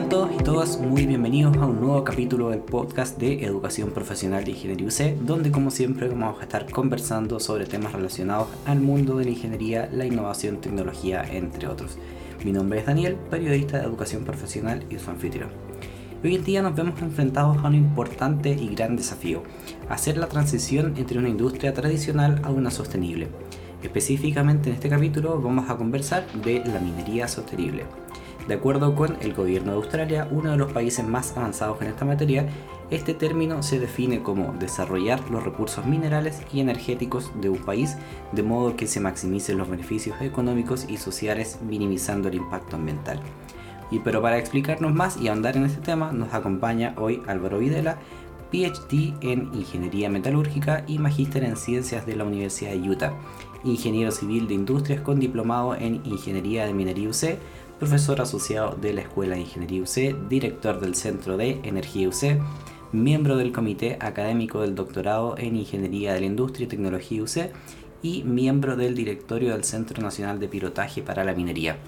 Sean todos y todas muy bienvenidos a un nuevo capítulo del podcast de Educación Profesional de Ingeniería UC, donde como siempre vamos a estar conversando sobre temas relacionados al mundo de la ingeniería, la innovación, tecnología, entre otros. Mi nombre es Daniel, periodista de Educación Profesional y su anfitrión. Hoy en día nos vemos enfrentados a un importante y gran desafío, hacer la transición entre una industria tradicional a una sostenible. Específicamente en este capítulo vamos a conversar de la minería sostenible. De acuerdo con el gobierno de Australia, uno de los países más avanzados en esta materia, este término se define como desarrollar los recursos minerales y energéticos de un país de modo que se maximicen los beneficios económicos y sociales minimizando el impacto ambiental. Y pero para explicarnos más y ahondar en este tema nos acompaña hoy Álvaro Videla, PhD en Ingeniería Metalúrgica y Magíster en Ciencias de la Universidad de Utah, ingeniero civil de industrias con diplomado en Ingeniería de Minería UC, profesor asociado de la Escuela de Ingeniería UC, director del Centro de Energía UC, miembro del Comité Académico del Doctorado en Ingeniería de la Industria y Tecnología UC y miembro del directorio del Centro Nacional de Pilotaje para la Minería.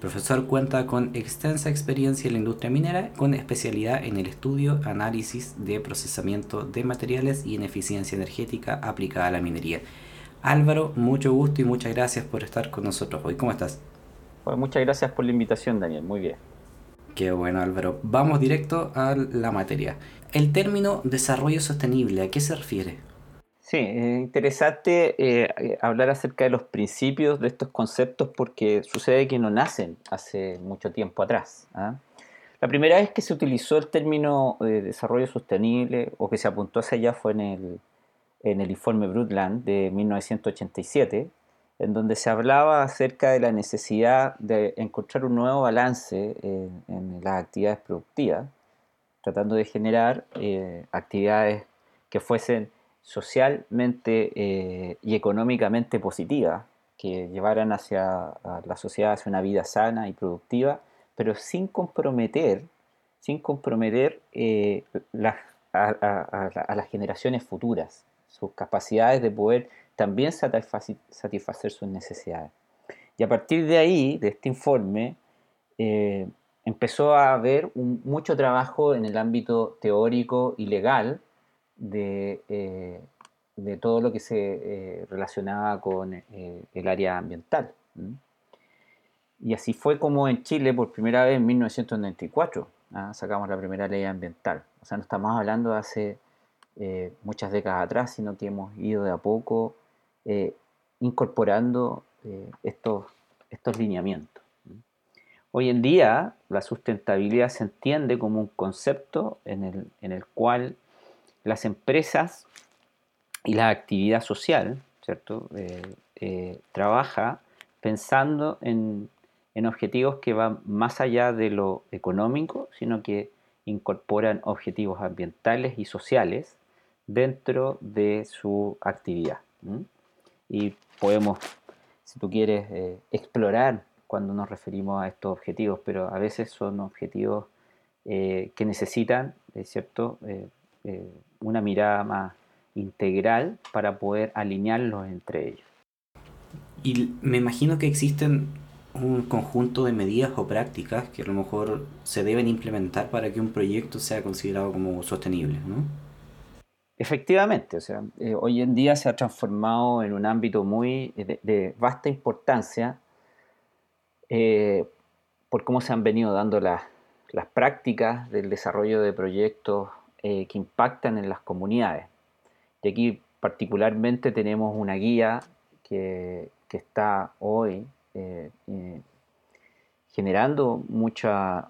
profesor cuenta con extensa experiencia en la industria minera, con especialidad en el estudio, análisis de procesamiento de materiales y en eficiencia energética aplicada a la minería. Álvaro, mucho gusto y muchas gracias por estar con nosotros hoy. ¿Cómo estás? Pues muchas gracias por la invitación, Daniel. Muy bien. Qué bueno, Álvaro. Vamos directo a la materia. El término desarrollo sostenible, ¿a qué se refiere? Sí, es interesante eh, hablar acerca de los principios de estos conceptos porque sucede que no nacen hace mucho tiempo atrás. ¿ah? La primera vez que se utilizó el término de desarrollo sostenible o que se apuntó hacia allá fue en el, en el informe Brundtland de 1987, en donde se hablaba acerca de la necesidad de encontrar un nuevo balance en, las actividades productivas, tratando de generar eh, actividades que fuesen socialmente eh, y económicamente positivas, que llevaran hacia la sociedad hacia una vida sana y productiva, pero sin comprometer, sin comprometer eh, a las generaciones futuras, sus capacidades de poder también satisfacer sus necesidades. Y a partir de ahí, de este informe, eh, empezó a haber mucho trabajo en el ámbito teórico y legal de, eh, de todo lo que se eh, relacionaba con el área ambiental. Y así fue como en Chile, por primera vez en 1994, ¿ah? sacamos la primera ley ambiental. O sea, no estamos hablando de hace muchas décadas atrás, sino que hemos ido de a poco eh, incorporando eh, estos, estos lineamientos. Hoy en día la sustentabilidad se entiende como un concepto en el, en el cual las empresas y la actividad social, ¿cierto? Eh, trabaja pensando en, en, objetivos que van más allá de lo económico, sino que incorporan objetivos ambientales y sociales dentro de su actividad y podemos, si tú quieres, eh, explorar cuando nos referimos a estos objetivos, pero a veces son objetivos eh, que necesitan, ¿cierto?, eh, una mirada más integral para poder alinearlos entre ellos. Y me imagino que existen un conjunto de medidas o prácticas que a lo mejor se deben implementar para que un proyecto sea considerado como sostenible, ¿no? Efectivamente, o sea, eh, hoy en día se ha transformado en un ámbito muy eh, de, vasta importancia eh, por cómo se han venido dando las, prácticas del desarrollo de proyectos que impactan en las comunidades. Y aquí particularmente tenemos una guía que, que está hoy generando mucha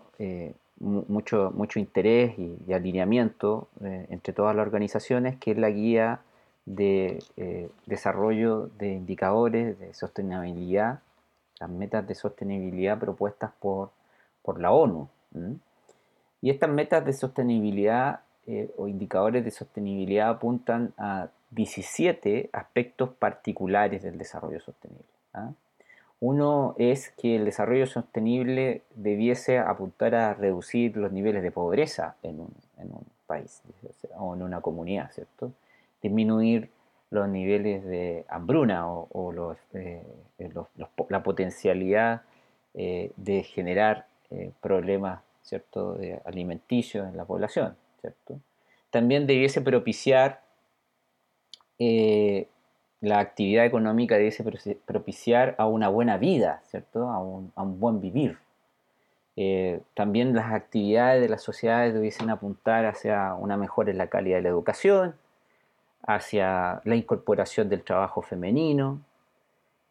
mucho, mucho interés y, alineamiento eh, entre todas las organizaciones, que es la guía de eh, desarrollo de indicadores de sostenibilidad, las metas de sostenibilidad propuestas por, por la ONU. Y estas metas de sostenibilidad eh, o indicadores de sostenibilidad apuntan a 17 aspectos particulares del desarrollo sostenible. ¿ah? Uno es que el desarrollo sostenible debiese apuntar a reducir los niveles de pobreza en un, país o en una comunidad, ¿cierto? Disminuir los niveles de hambruna o, eh, la potencialidad eh, de generar eh, problemas ¿cierto? alimenticio en la población. ¿cierto? También debiese propiciar la actividad económica debiese propiciar a una buena vida, ¿cierto? A un, buen vivir. Eh, también las actividades de las sociedades debiesen apuntar hacia una mejora en la calidad de la educación, hacia la incorporación del trabajo femenino,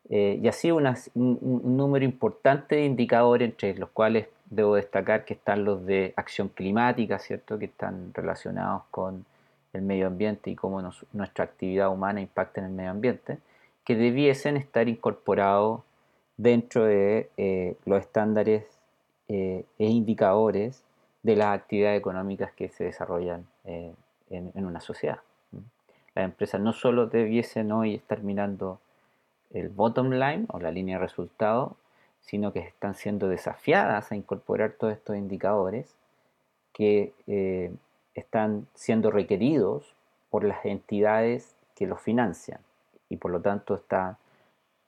eh, y así un, número importante de indicadores, entre los cuales debo destacar que están los de acción climática, ¿cierto? que están relacionados con el medio ambiente y cómo nuestra actividad humana impacta en el medio ambiente, que debiesen estar incorporados dentro de eh, los estándares eh, e indicadores de las actividades económicas que se desarrollan eh, en, una sociedad. Las empresas no solo debiesen hoy estar mirando el bottom line o la línea de resultados, sino que están siendo desafiadas a incorporar todos estos indicadores que están siendo requeridos por las entidades que los financian y por lo tanto está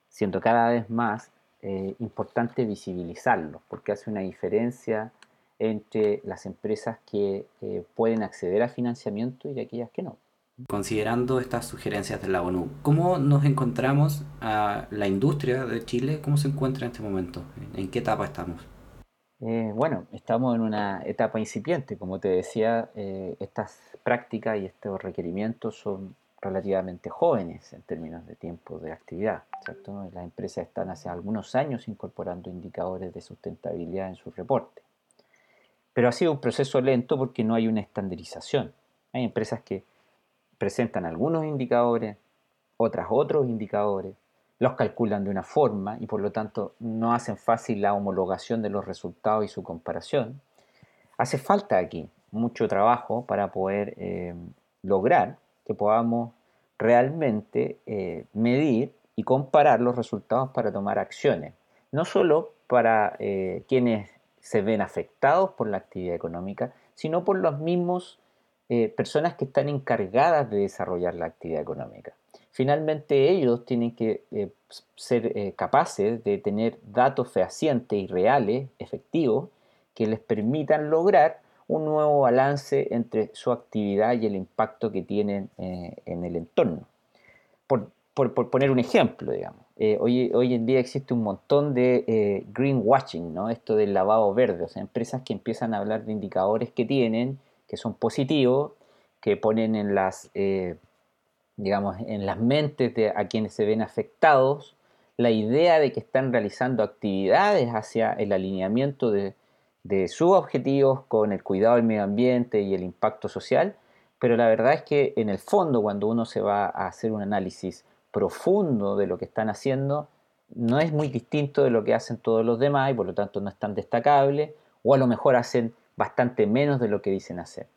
siendo cada vez más eh, importante visibilizarlos porque hace una diferencia entre las empresas que eh, pueden acceder a financiamiento y aquellas que no. Considerando estas sugerencias de la ONU, ¿cómo nos encontramos a la industria de Chile? ¿Cómo se encuentra en este momento? ¿En qué etapa estamos? Eh, bueno, estamos en una etapa incipiente. Como te decía, eh, estas prácticas y estos requerimientos son relativamente jóvenes en términos de tiempo de actividad. Las empresas están hace algunos años incorporando indicadores de sustentabilidad en su reporte. Pero ha sido un proceso lento porque no hay una estandarización. Hay empresas que presentan algunos indicadores, otras otros indicadores, los calculan de una forma y por lo tanto no hacen fácil la homologación de los resultados y su comparación. Hace falta aquí mucho trabajo para poder eh, lograr que podamos realmente eh, medir y comparar los resultados para tomar acciones, no solo para eh, quienes se ven afectados por la actividad económica, sino por las mismas personas que están encargadas de desarrollar la actividad económica finalmente ellos tienen que eh, ser eh, capaces de tener datos fehacientes y reales, efectivos, que les permitan lograr un nuevo balance entre su actividad y el impacto que tienen eh, en el entorno. Por, poner un ejemplo, digamos, hoy, hoy, en día existe un montón de greenwashing, ¿no? esto del lavado verde, o sea, empresas que empiezan a hablar de indicadores que tienen, que son positivos, que ponen en las digamos, en las mentes de a quienes se ven afectados, la idea de que están realizando actividades hacia el alineamiento de, sus objetivos con el cuidado del medio ambiente y el impacto social, pero la verdad es que en el fondo cuando uno se va a hacer un análisis profundo de lo que están haciendo, no es muy distinto de lo que hacen todos los demás y por lo tanto no es tan destacable, o a lo mejor hacen bastante menos de lo que dicen hacer.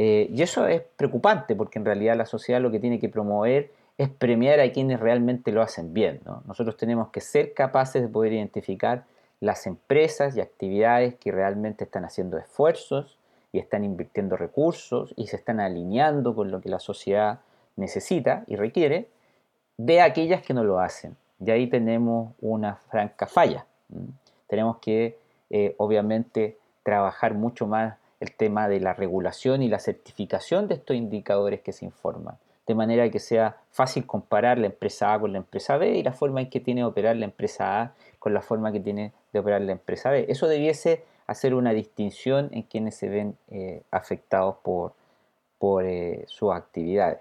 Eh, y eso es preocupante porque en realidad la sociedad lo que tiene que promover es premiar a quienes realmente lo hacen bien. Nosotros tenemos que ser capaces de poder identificar las empresas y actividades que realmente están haciendo esfuerzos y están invirtiendo recursos y se están alineando con lo que la sociedad necesita y requiere, de aquellas que no lo hacen. Y ahí tenemos una franca falla. Tenemos que, eh, obviamente, trabajar mucho más el tema de la regulación y la certificación de estos indicadores que se informan, de manera que sea fácil comparar la empresa A con la empresa B y la forma en que tiene de operar la empresa A con la forma que tiene de operar la empresa B. Eso debiese hacer una distinción en quienes se ven eh, afectados por, por eh, sus actividades.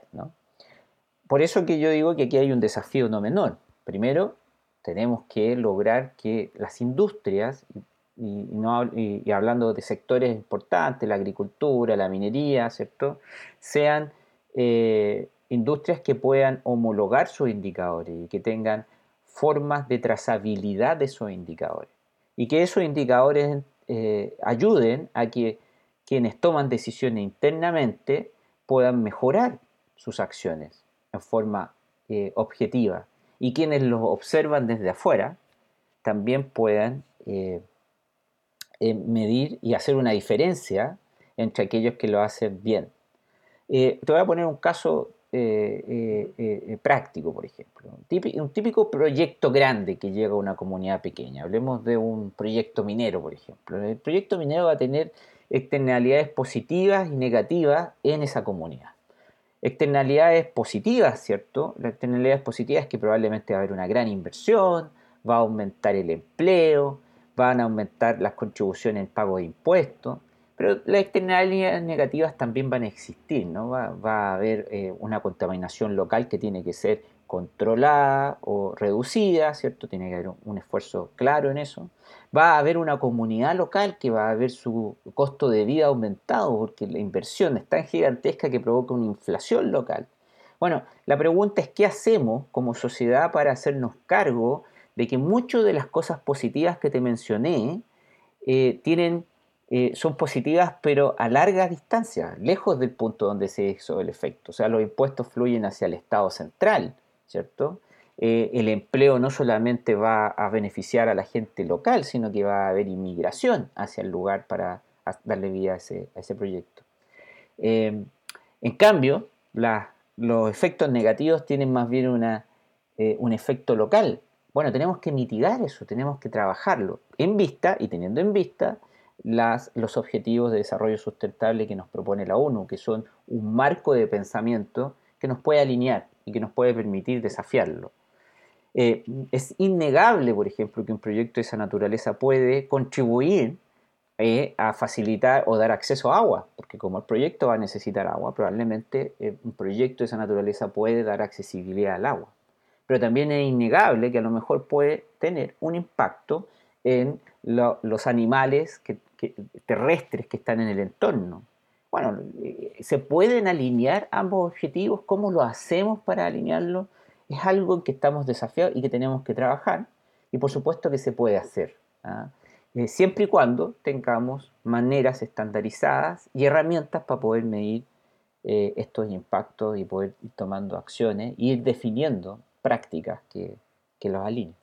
Por eso que yo digo que aquí hay un desafío no menor. Primero, tenemos que lograr que las industrias, y, hablando de sectores importantes, la agricultura, la minería, ¿cierto? Sean eh, industrias que puedan homologar sus indicadores y que tengan formas de trazabilidad de esos indicadores. Y que esos indicadores eh, ayuden a que quienes toman decisiones internamente puedan mejorar sus acciones en forma eh, objetiva y quienes los observan desde afuera también puedan eh, medir y hacer una diferencia entre aquellos que lo hacen bien. Eh, te voy a poner un caso eh, práctico, por ejemplo. Un típico, proyecto grande que llega a una comunidad pequeña. Hablemos de un proyecto minero, por ejemplo. El proyecto minero va a tener externalidades positivas y negativas en esa comunidad. Externalidades positivas, ¿cierto? Las externalidades positivas es que probablemente va a haber una gran inversión, va a aumentar el empleo, van a aumentar las contribuciones en pago de impuestos, pero las externalidades negativas también van a existir, ¿no? Va, a haber eh, una contaminación local que tiene que ser controlada o reducida, ¿cierto? Tiene que haber un, esfuerzo claro en eso. Va a haber una comunidad local que va a ver su costo de vida aumentado porque la inversión es tan gigantesca que provoca una inflación local. Bueno, la pregunta es qué hacemos como sociedad para hacernos cargo de que muchas de las cosas positivas que te mencioné eh, tienen, eh, son positivas pero a larga distancia, lejos del punto donde se hizo el efecto. O sea, los impuestos fluyen hacia el Estado central, ¿cierto? Eh, el empleo no solamente va a beneficiar a la gente local, sino que va a haber inmigración hacia el lugar para darle vida a ese, proyecto. en cambio, los efectos negativos tienen más bien una, un efecto local, bueno, tenemos que mitigar eso, tenemos que trabajarlo en vista y teniendo en vista los objetivos de desarrollo sustentable que nos propone la ONU, que son un marco de pensamiento que nos puede alinear y que nos puede permitir desafiarlo. Eh, es innegable, por ejemplo, que un proyecto de esa naturaleza puede contribuir eh, a facilitar o dar acceso a agua, porque como el proyecto va a necesitar agua, probablemente eh, un proyecto de esa naturaleza puede dar accesibilidad al agua pero también es innegable que a lo mejor puede tener un impacto en los animales terrestres que están en el entorno. Bueno, eh, ¿se pueden alinear ambos objetivos? ¿Cómo lo hacemos para alinearlo? Es algo en que estamos desafiados y que tenemos que trabajar y por supuesto que se puede hacer. ¿ah? Eh, siempre y cuando tengamos maneras estandarizadas y herramientas para poder medir eh, estos impactos y poder ir tomando acciones y ir definiendo prácticas que, que los alineen.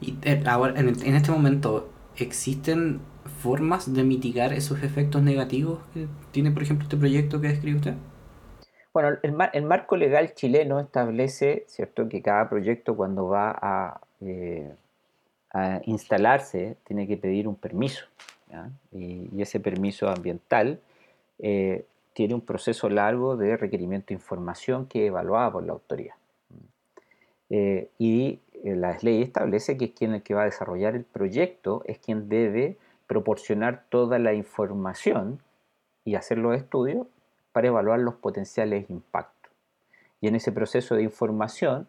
Y eh, ahora, en, este momento, ¿existen formas de mitigar esos efectos negativos que tiene, por ejemplo, este proyecto que describe usted? Bueno, el, el marco legal chileno establece, ¿cierto?, que cada proyecto cuando va a, eh, a instalarse tiene que pedir un permiso. Y, ese permiso ambiental eh, tiene un proceso largo de requerimiento de información que es evaluada por la autoridad. Eh, y eh, la ley establece que es quien el que va a desarrollar el proyecto es quien debe proporcionar toda la información y hacer los estudios para evaluar los potenciales impactos. Y en ese proceso de información,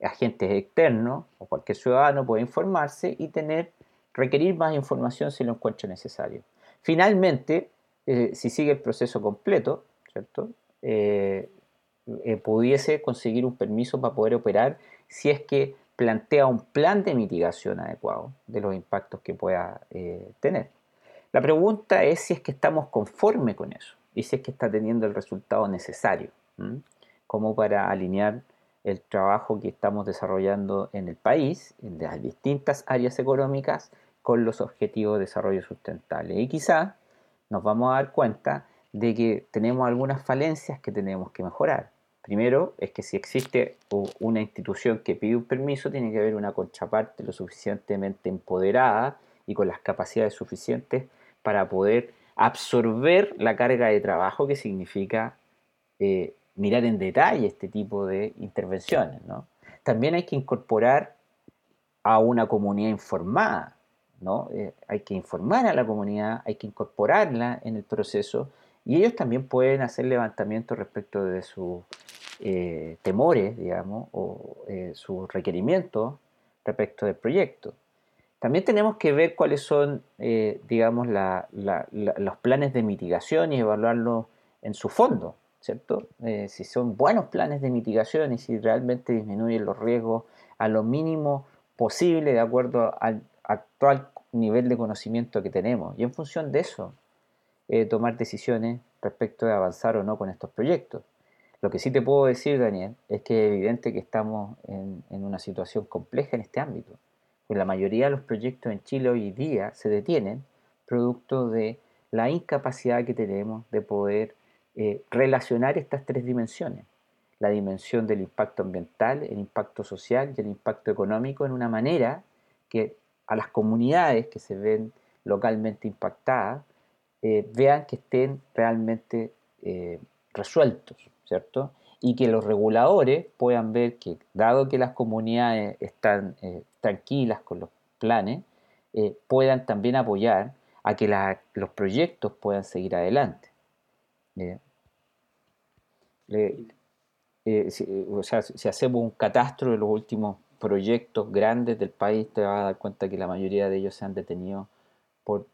agentes externos o cualquier ciudadano puede informarse y tener, requerir más información si lo encuentra necesario. Finalmente, eh, si sigue el proceso completo, ¿cierto? Pudiese conseguir un permiso para poder operar si es que plantea un plan de mitigación adecuado de los impactos que pueda eh, tener. La pregunta es si es que estamos conformes con eso y si es que está teniendo el resultado necesario, como para alinear el trabajo que estamos desarrollando en el país, en las distintas áreas económicas, con los objetivos de desarrollo sustentable. Y quizá nos vamos a dar cuenta de que tenemos algunas falencias que tenemos que mejorar. Primero es que si existe una institución que pide un permiso, tiene que haber una contraparte lo suficientemente empoderada y con las capacidades suficientes para poder absorber la carga de trabajo que significa eh, mirar en detalle este tipo de intervenciones. También hay que incorporar a una comunidad informada, ¿no? Eh, hay que informar a la comunidad, hay que incorporarla en el proceso y ellos también pueden hacer levantamientos respecto de sus eh, temores, digamos, o eh, sus requerimientos respecto del proyecto. También tenemos que ver cuáles son, eh, digamos, los planes de mitigación y evaluarlos en su fondo, ¿cierto? si son buenos planes de mitigación y si realmente disminuyen los riesgos a lo mínimo posible de acuerdo al actual nivel de conocimiento que tenemos. Y en función de eso, eh, tomar decisiones respecto de avanzar o no con estos proyectos. Lo que sí te puedo decir, Daniel, es que es evidente que estamos en, una situación compleja en este ámbito. Pues la mayoría de los proyectos en Chile hoy día se detienen producto de la incapacidad que tenemos de poder relacionar estas tres dimensiones la dimensión del impacto ambiental, el impacto social y el impacto económico en una manera que a las comunidades que se ven localmente impactadas eh, vean que estén realmente eh, resueltos, ¿cierto? Y que los reguladores puedan ver que, dado que las comunidades están eh, tranquilas con los planes, puedan también apoyar a que los proyectos puedan seguir adelante. Si, o sea, si hacemos un catastro de los últimos proyectos grandes del país, te vas a dar cuenta que la mayoría de ellos se han detenido por,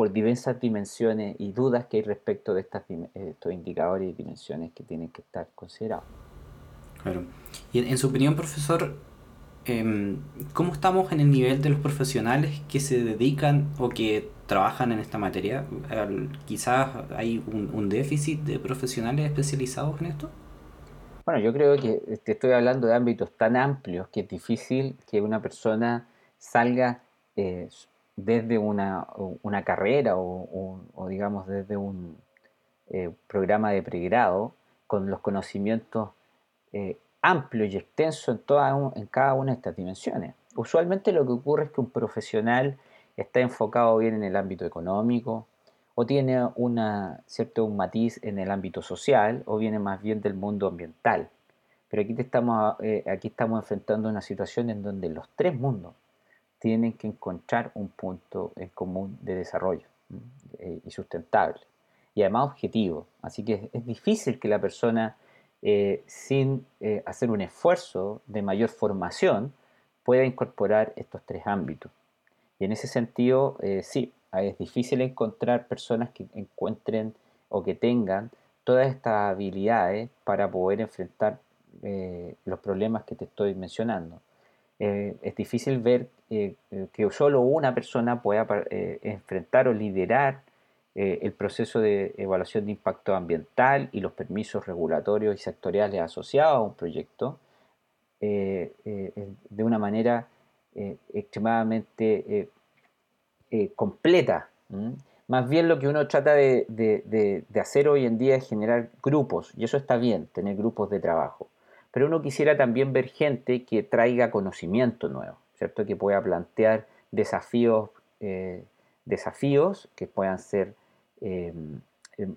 por diversas dimensiones y dudas que hay respecto de estas, estos indicadores y dimensiones que tienen que estar considerados. Claro. Y en, su opinión, profesor, em, ¿cómo estamos en el nivel de los profesionales que se dedican o que trabajan en esta materia? ¿Quizás hay un, un déficit de profesionales especializados en esto? Bueno, yo creo que te este, estoy hablando de ámbitos tan amplios que es difícil que una persona salga eh, desde una, carrera o, digamos desde un eh, programa de pregrado con los conocimientos eh, amplios y extensos en, toda, en cada una de estas dimensiones. Usualmente lo que ocurre es que un profesional está enfocado bien en el ámbito económico, o tiene una, cierto, un matiz en el ámbito social o viene más bien del mundo ambiental. Pero aquí, estamos, eh, aquí estamos enfrentando una situación en donde los tres mundos tienen que encontrar un punto en común de desarrollo eh, y sustentable y además objetivo. Así que es, difícil que la persona, eh, sin hacer un esfuerzo de mayor formación, pueda incorporar estos tres ámbitos. Y en ese sentido, sí, es difícil encontrar personas que encuentren o que tengan todas estas habilidades para poder enfrentar eh, los problemas que te estoy mencionando. Eh, es difícil ver eh, que solo una persona pueda enfrentar o liderar el proceso de evaluación de impacto ambiental y los permisos regulatorios y sectoriales asociados a un proyecto de una manera extremadamente eh, completa. Más bien lo que uno trata de, hacer hoy en día es generar grupos, y eso está bien, tener grupos de trabajo. Pero uno quisiera también ver gente que traiga conocimiento nuevo, ¿cierto? Que pueda plantear desafíos, eh, desafíos que puedan ser eh,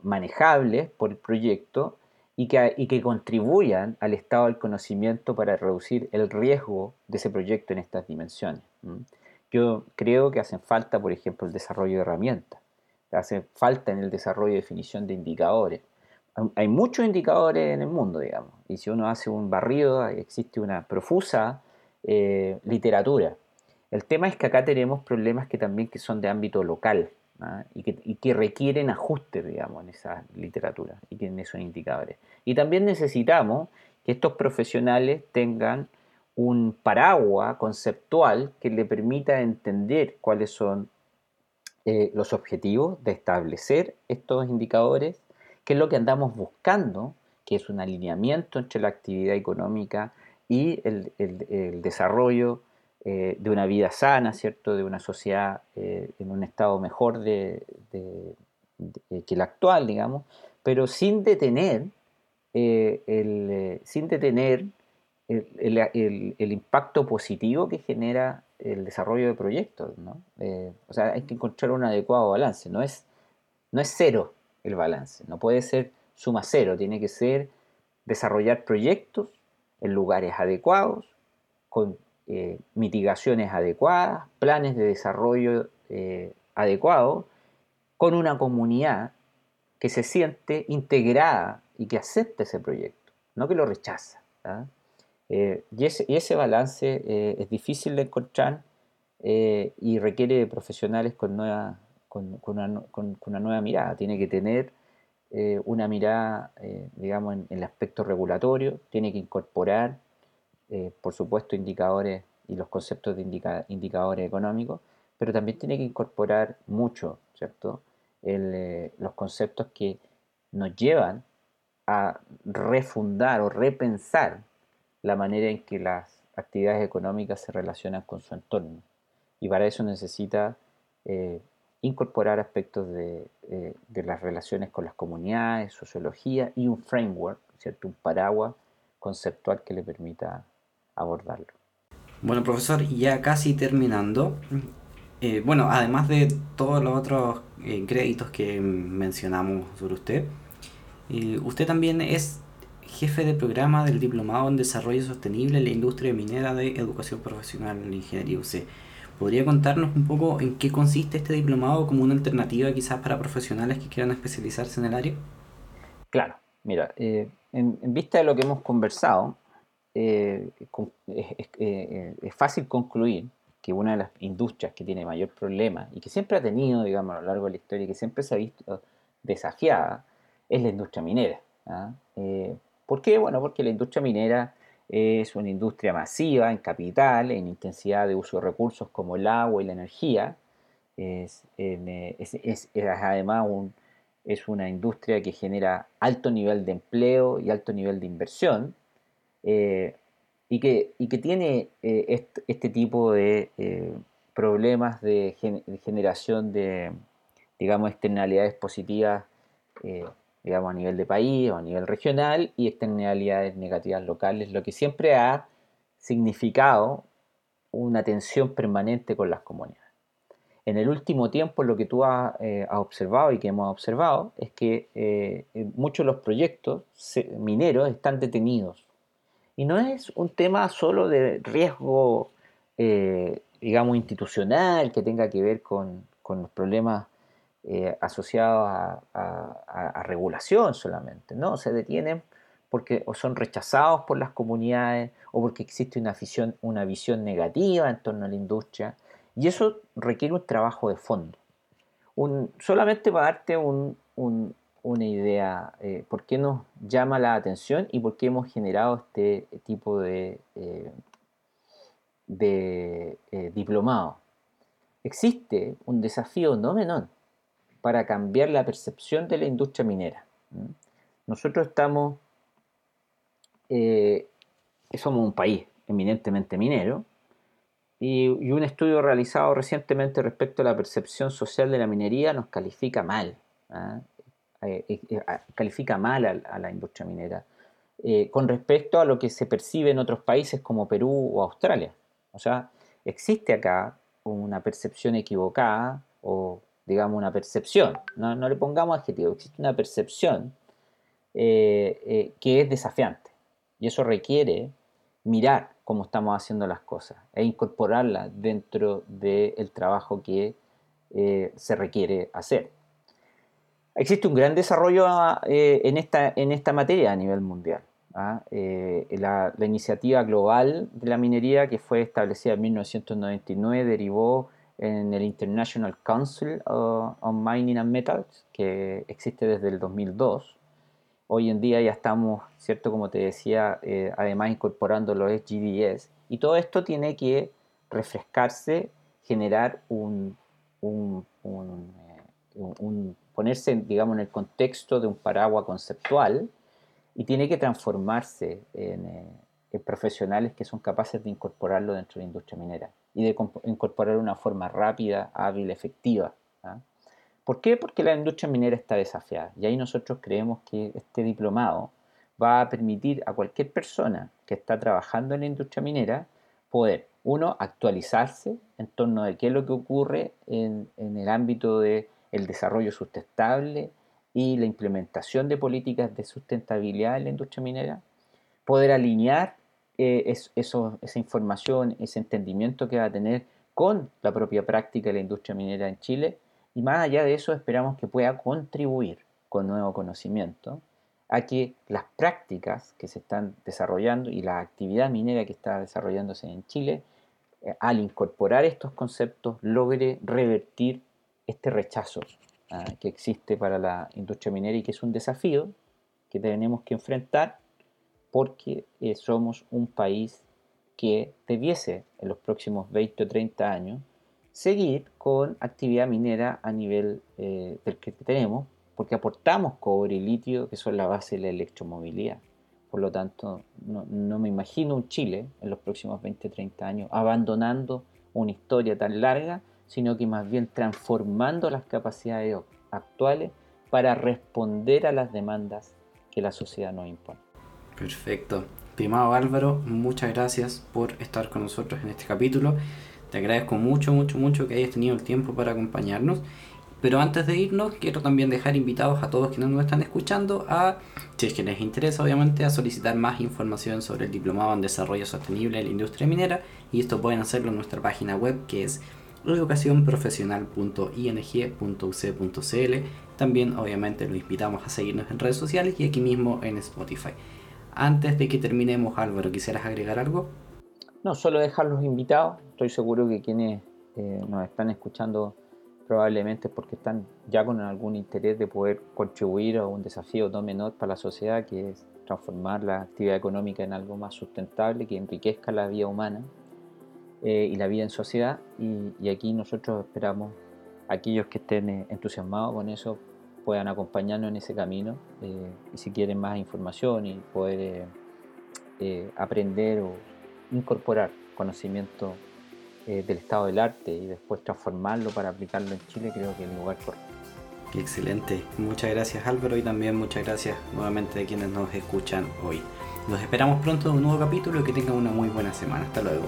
manejables por el proyecto y que, y que, contribuyan al estado del conocimiento para reducir el riesgo de ese proyecto en estas dimensiones. Yo creo que hacen falta, por ejemplo, el desarrollo de herramientas, hace falta en el desarrollo de definición de indicadores. Hay muchos indicadores en el mundo, digamos, y si uno hace un barrido, existe una profusa eh, literatura. El tema es que acá tenemos problemas que también que son de ámbito local ¿ah? y, que, requieren ajustes, digamos, en esa literatura y en esos indicadores. Y también necesitamos que estos profesionales tengan un paraguas conceptual que le permita entender cuáles son eh, los objetivos de establecer estos indicadores, qué es lo que andamos buscando, que es un alineamiento entre la actividad económica y el, desarrollo eh, de una vida sana, ¿cierto? De una sociedad eh, en un estado mejor de, que el actual, digamos, pero sin detener, el, sin detener el, impacto positivo que genera el desarrollo de proyectos. ¿no? Eh, o sea, hay que encontrar un adecuado balance. No es, no es cero el balance, no puede ser suma cero, tiene que ser desarrollar proyectos en lugares adecuados, con eh, mitigaciones adecuadas, planes de desarrollo eh, adecuados, con una comunidad que se siente integrada y que acepte ese proyecto, no que lo rechaza. ¿ah? Eh, y, ese, balance eh, es difícil de encontrar y requiere profesionales con, nueva, con, una, nueva mirada. Tiene que tener una mirada, digamos, en, el aspecto regulatorio, tiene que incorporar, por supuesto, indicadores y los conceptos de indicadores económicos, pero también tiene que incorporar mucho, ¿cierto? los conceptos que nos llevan a refundar o repensar la manera en que las actividades económicas se relacionan con su entorno. Y para eso necesita eh, incorporar aspectos de, eh, de, las relaciones con las comunidades, sociología y un framework, ¿cierto? un paraguas conceptual que le permita abordarlo. Bueno, profesor, ya casi terminando, eh, bueno, además de todos los otros eh, créditos que mencionamos sobre usted, eh, usted también es jefe de programa del Diplomado en Desarrollo Sostenible en la Industria Minera de Educación Profesional en Ingeniería UC. ¿Podría contarnos un poco en qué consiste este diplomado como una alternativa quizás para profesionales que quieran especializarse en el área? Claro, mira, en, vista de lo que hemos conversado, es fácil concluir que una de las industrias que tiene mayor problema y que siempre ha tenido, digamos, a lo largo de la historia y que siempre se ha visto desafiada, es la industria minera. ¿ah? Eh, ¿Por qué? Bueno, porque la industria minera es una industria masiva en capital, en intensidad de uso de recursos como el agua y la energía. Es, eh, además es una industria que genera alto nivel de empleo y alto nivel de inversión. Eh, y que, y que tiene eh, este, tipo de problemas de, generación de, digamos, externalidades positivas, digamos, a nivel de país o a nivel regional y externalidades negativas locales, lo que siempre ha significado una tensión permanente con las comunidades. En el último tiempo lo que tú has, observado y que hemos observado es que muchos de los proyectos mineros están detenidos y no es un tema solo de riesgo, eh, digamos, institucional que tenga que ver con, los problemas eh, asociados a, regulación solamente, ¿no? Se detienen porque o son rechazados por las comunidades o porque existe una visión, una visión negativa en torno a la industria. Y eso requiere un trabajo de fondo. Un, solamente para darte un, una idea, eh, por qué nos llama la atención y por qué hemos generado este tipo de, eh, eh, diplomado. Existe un desafío no menor para cambiar la percepción de la industria minera. Nosotros estamos, somos un país eminentemente minero, y, un estudio realizado recientemente respecto a la percepción social de la minería nos califica mal. ¿ah? Eh, eh, eh, califica mal a, la industria minera con respecto a lo que se percibe en otros países como Perú o Australia. O sea, existe acá una percepción equivocada o digamos una percepción, no, le pongamos adjetivo, existe una percepción que es desafiante y eso requiere mirar cómo estamos haciendo las cosas e incorporarla dentro del trabajo que se requiere hacer. Existe un gran desarrollo ah, eh, en, esta, en esta materia a nivel mundial. ¿ah? Eh, la, iniciativa global de la minería que fue establecida en 1999 derivó en el International Council on Mining and Metals, que existe desde el 2002. Hoy en día ya estamos, ¿cierto? Como te decía, eh, además incorporando los SGDS. Y todo esto tiene que refrescarse, generar un, un, un, un ponerse, digamos, en el contexto de un paraguas conceptual y tiene que transformarse eh, en, profesionales que son capaces de incorporarlo dentro de la industria minera y de incorporar una forma rápida, hábil, efectiva. ¿ah? ¿Por qué? Porque la industria minera está desafiada y ahí nosotros creemos que este diplomado va a permitir a cualquier persona que está trabajando en la industria minera poder, uno, actualizarse en torno de qué es lo que ocurre en, en el ámbito de el desarrollo sustentable y la implementación de políticas de sustentabilidad en la industria minera, poder alinear eh, esa información, ese entendimiento que va a tener con la propia práctica de la industria minera en Chile. Y más allá de eso esperamos que pueda contribuir con nuevo conocimiento a que las prácticas que se están desarrollando y la actividad minera que está desarrollándose en Chile, eh, al incorporar estos conceptos, logre revertir este rechazo ah, que existe para la industria minera y que es un desafío que tenemos que enfrentar porque eh, somos un país que debiese en los próximos 20 o 30 años seguir con actividad minera a nivel eh, del que tenemos, porque aportamos cobre y litio, que son la base de la electromovilidad. Por lo tanto, no, no me imagino un Chile en los próximos 20 o 30 años abandonando una historia tan larga sino que más bien transformando las capacidades actuales para responder a las demandas que la sociedad nos impone. Perfecto. Estimado Álvaro, muchas gracias por estar con nosotros en este capítulo. Te agradezco mucho, mucho, mucho que hayas tenido el tiempo para acompañarnos. Pero antes de irnos, quiero también dejar invitados a todos quienes nos están escuchando a, si es que les interesa obviamente, a solicitar más información sobre el Diplomado en Desarrollo Sostenible en la Industria Minera. Y esto pueden hacerlo en nuestra página web que es educacionprofesional.ing.uc.cl. También obviamente los invitamos a seguirnos en redes sociales y aquí mismo en Spotify. Antes de que terminemos, Álvaro, ¿quisieras agregar algo? No, solo dejarlos invitados. Estoy seguro que quienes eh, nos están escuchando probablemente porque están ya con algún interés de poder contribuir a un desafío no menor para la sociedad, que es transformar la actividad económica en algo más sustentable, que enriquezca la vida humana eh, y la vida en sociedad. Y, aquí nosotros esperamos aquellos que estén eh, entusiasmados con eso puedan acompañarnos en ese camino eh, y si quieren más información y poder aprender o incorporar conocimiento del estado del arte y después transformarlo para aplicarlo en Chile, creo que es el lugar correcto. Excelente, muchas gracias Álvaro y también muchas gracias nuevamente a quienes nos escuchan hoy. Nos esperamos pronto en un nuevo capítulo y que tengan una muy buena semana. Hasta luego.